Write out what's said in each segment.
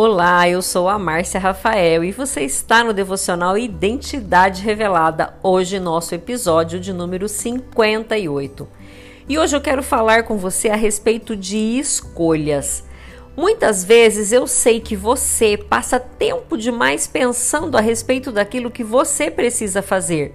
Olá, eu sou a Márcia Rafael e você está no devocional Identidade Revelada, hoje nosso episódio de número 58. E hoje eu quero falar com você a respeito de escolhas. Muitas vezes eu sei que você passa tempo demais pensando a respeito daquilo que você precisa fazer.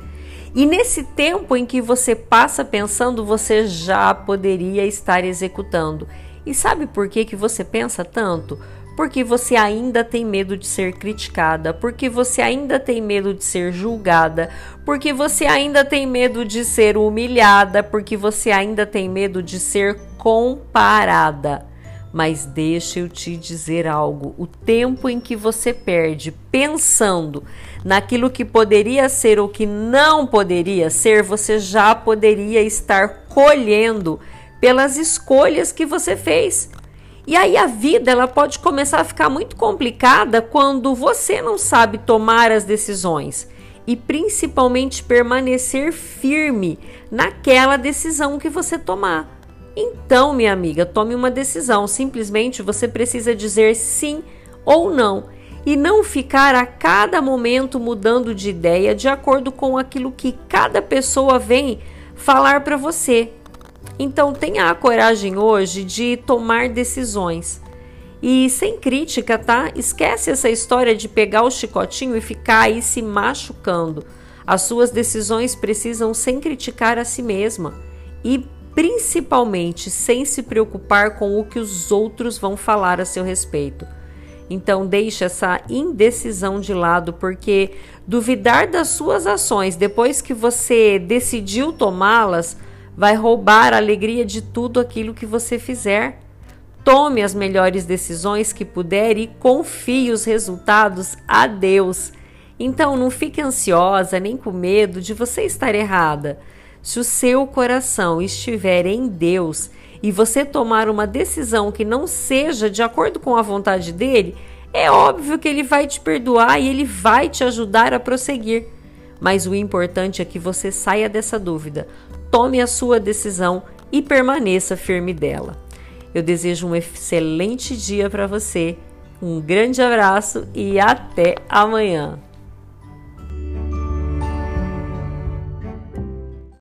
E nesse tempo em que você passa pensando, você já poderia estar executando. E sabe por que, que você pensa tanto? Porque você ainda tem medo de ser criticada, porque você ainda tem medo de ser julgada, porque você ainda tem medo de ser humilhada, porque você ainda tem medo de ser comparada. Mas deixa eu te dizer algo: o tempo em que você perde pensando naquilo que poderia ser ou que não poderia ser, você já poderia estar colhendo pelas escolhas que você fez. E aí a vida ela pode começar a ficar muito complicada quando você não sabe tomar as decisões e principalmente permanecer firme naquela decisão que você tomar. Então, minha amiga, tome uma decisão. Simplesmente você precisa dizer sim ou não e não ficar a cada momento mudando de ideia de acordo com aquilo que cada pessoa vem falar para você. Então, tenha a coragem hoje de tomar decisões. E sem crítica, tá? Esquece essa história de pegar o chicotinho e ficar aí se machucando. As suas decisões precisam sem criticar a si mesma. E principalmente sem se preocupar com o que os outros vão falar a seu respeito. Então deixe essa indecisão de lado, porque duvidar das suas ações depois que você decidiu tomá-las vai roubar a alegria de tudo aquilo que você fizer. Tome as melhores decisões que puder e confie os resultados a Deus. Então não fique ansiosa nem com medo de você estar errada. Se o seu coração estiver em Deus e você tomar uma decisão que não seja de acordo com a vontade dele, é óbvio que ele vai te perdoar e ele vai te ajudar a prosseguir. Mas o importante é que você saia dessa dúvida, tome a sua decisão e permaneça firme dela. Eu desejo um excelente dia para você, um grande abraço e até amanhã.